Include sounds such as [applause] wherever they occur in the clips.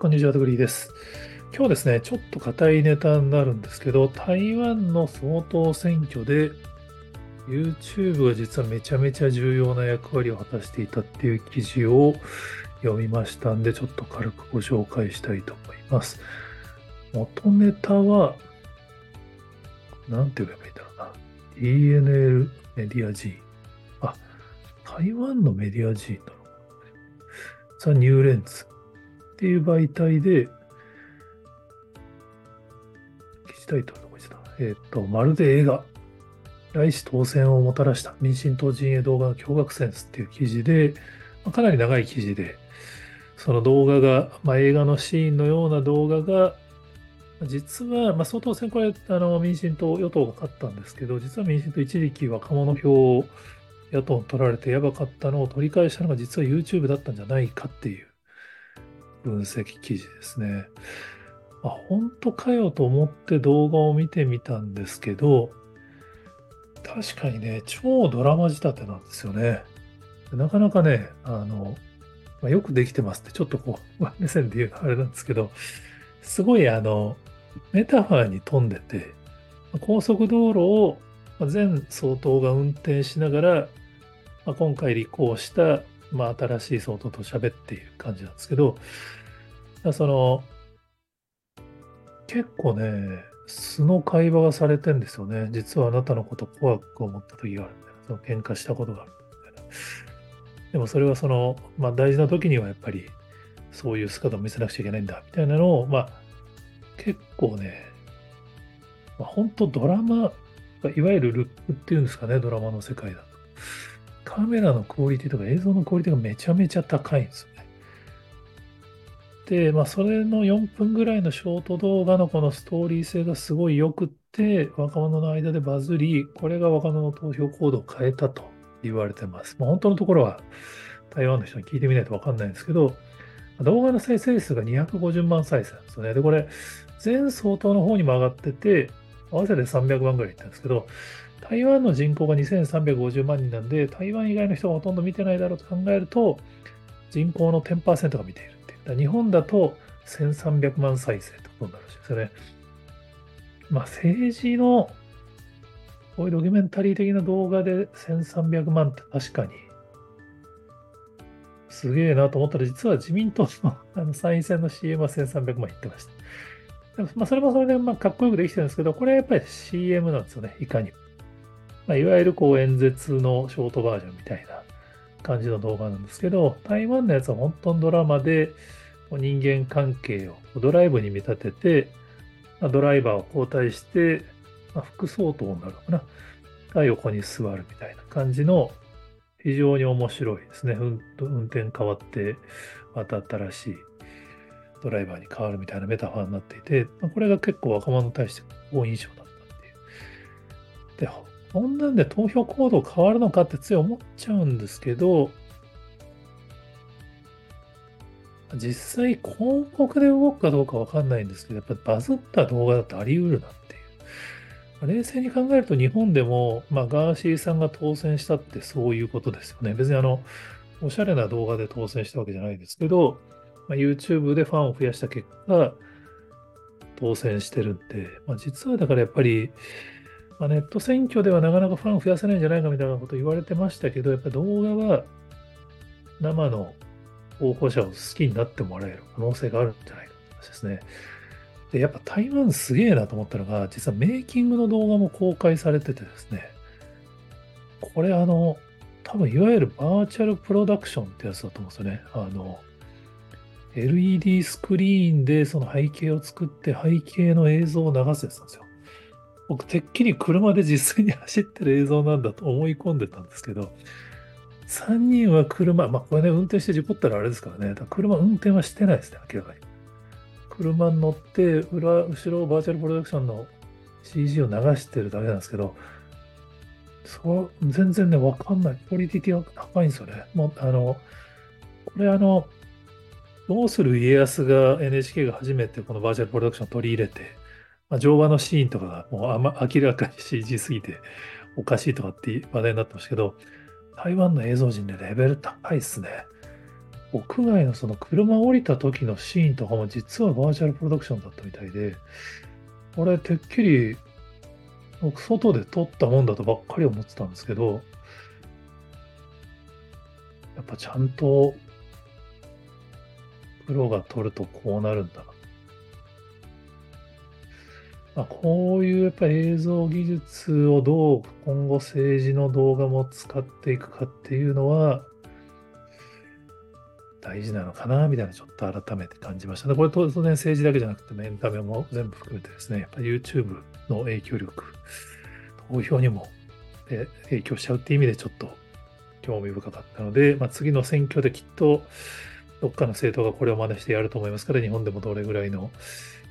こんにちは、トグリーです。今日ですね、ちょっと硬いネタになるんですけど、台湾の総統選挙で YouTube が実はめちゃめちゃ重要な役割を果たしていたっていう記事を読みましたんで、ちょっと軽くご紹介したいと思います。元ネタは、なんて言えばいいんだろうな。DNL メディア G。あ、台湾のメディア G なのかな。ザ・ニューレンズっていう媒体で、記事タイトルどこにした。えっ、と、まるで映画、来市当選をもたらした。民進党陣営動画の驚愕センスっていう記事で、まあかなり長い記事で、その動画が、まあ、映画のシーンのような動画が、実は、まあ、総統選これ、あの、民進党、与党が勝ったんですけど、実は民進党一時期若者票を野党に取られてやばかったのを取り返したのが実は YouTube だったんじゃないかっていう分析記事ですね。あ、本当かよと思って動画を見てみたんですけど、確かにね、超ドラマ仕立てなんですよね。なかなかね、あの、まあ、よくできてますって、ちょっとこう、[laughs] 目線で言うのあれなんですけど、すごいあの、メタファーに富んでて、高速道路を前総統が運転しながら、まあ、今回立候補した、まあ、新しい総統と喋っている感じなんですけど、その、結構ね、素の会話がされてんですよね。実はあなたのこと怖く思った時がある。その喧嘩したことがある。でもそれはその、まあ大事な時にはやっぱりそういう姿を見せなくちゃいけないんだみたいなのを、まあ結構ね、まあ、本当ドラマ、いわゆるルックっていうんですかね、ドラマの世界だと。カメラのクオリティとか映像のクオリティがめちゃめちゃ高いんですよね。で、まあ、それの4分ぐらいのショート動画のこのストーリー性がすごい良くって、若者の間でバズり、これが若者の投票行動を変えたと言われてます。まあ、本当のところは台湾の人に聞いてみないと分かんないんですけど、動画の再生数が250万再生なんですよね。で、これ、前総統の方にも上がってて、合わせて300万ぐらいいったんですけど、台湾の人口が2350万人なんで、台湾以外の人がほとんど見てないだろうと考えると、人口の10%が見ているっていう。日本だと1300万再生ってことになるらしいですよね。まあ政治のこういうドキュメンタリー的な動画で1300万って確かにすげえなと思ったら、実は自民党の [laughs] あの参院選の CM は1300万いってました。まあ、それもそれでまあかっこよくできてるんですけど、これはやっぱり CM なんですよね、いかにも。まあ、いわゆるこう演説のショートバージョンみたいな感じの動画なんですけど、台湾のやつは本当のドラマで人間関係をドライブに見立てて、まあ、ドライバーを交代して、まあ、副総統になるのかな、が横に座るみたいな感じの非常に面白いですね。運転変わって、また新しいドライバーに変わるみたいなメタファーになっていて、まあ、これが結構若者に対して好印象だったっていう。で、こんなんで投票行動変わるのかってつい思っちゃうんですけど、実際広告で動くかどうかわかんないんですけど、やっぱバズった動画だとあり得るなっていう。冷静に考えると日本でも、まあ、ガーシーさんが当選したってそういうことですよね。別にあの、おしゃれな動画で当選したわけじゃないですけど、まあ、YouTube でファンを増やした結果、当選してるんで、まあ、実はだからやっぱり、まあ、ネット選挙ではなかなかファン増やせないんじゃないかみたいなこと言われてましたけど、やっぱ動画は生の候補者を好きになってもらえる可能性があるんじゃないかって話ですね。で、やっぱ台湾すげえなと思ったのが、実はメイキングの動画も公開されててですね、これあの、多分いわゆるバーチャルプロダクションってやつだと思うんですよね。あの、LED スクリーンでその背景を作って背景の映像を流すやつなんですよ。僕、てっきり車で実際に走ってる映像なんだと思い込んでたんですけど、3人は車、まあこれね、運転して事故ったらあれですからね、から車運転はしてないですね、明らかに。車に乗って、裏、後ろバーチャルプロダクションの CG を流してるだけなんですけど、そう、全然ね、わかんない。クオリティが高いんですよね。もう、あの、これあの、どうする家康が NHK が初めてこのバーチャルプロダクションを取り入れて、まあ、乗馬のシーンとかがもうあ、ま、明らかに CG すぎて [laughs] おかしいとかって話題になってましたけど、台湾の映像人でレベル高いっすね。屋外のその車降りた時のシーンとかも実はバーチャルプロダクションだったみたいで、これてっきり外で撮ったもんだとばっかり思ってたんですけど、やっぱちゃんとプロが撮るとこうなるんだな。まあ、こういうやっぱ映像技術をどう今後政治の動画も使っていくかっていうのは大事なのかなみたいなちょっと改めて感じましたね。これ当然政治だけじゃなくてエンタメも全部含めてですね、やっぱ YouTube の影響力、投票にも影響しちゃうっていう意味でちょっと興味深かったので、まあ、次の選挙できっとどっかの政党がこれを真似してやると思いますから、日本でもどれぐらいの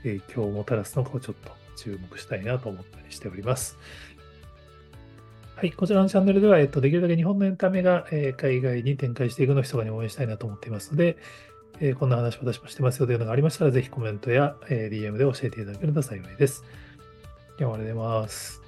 影響をもたらすのかをちょっと注目したいなと思ったりしております。はい、こちらのチャンネルでは、えっと、できるだけ日本のエンタメが、えー、海外に展開していくのを密かに応援したいなと思っていますので、えー、こんな話私もしてますよというのがありましたら、ぜひコメントや、えー、DM で教えていただけると幸いです。今日はありがとうございます。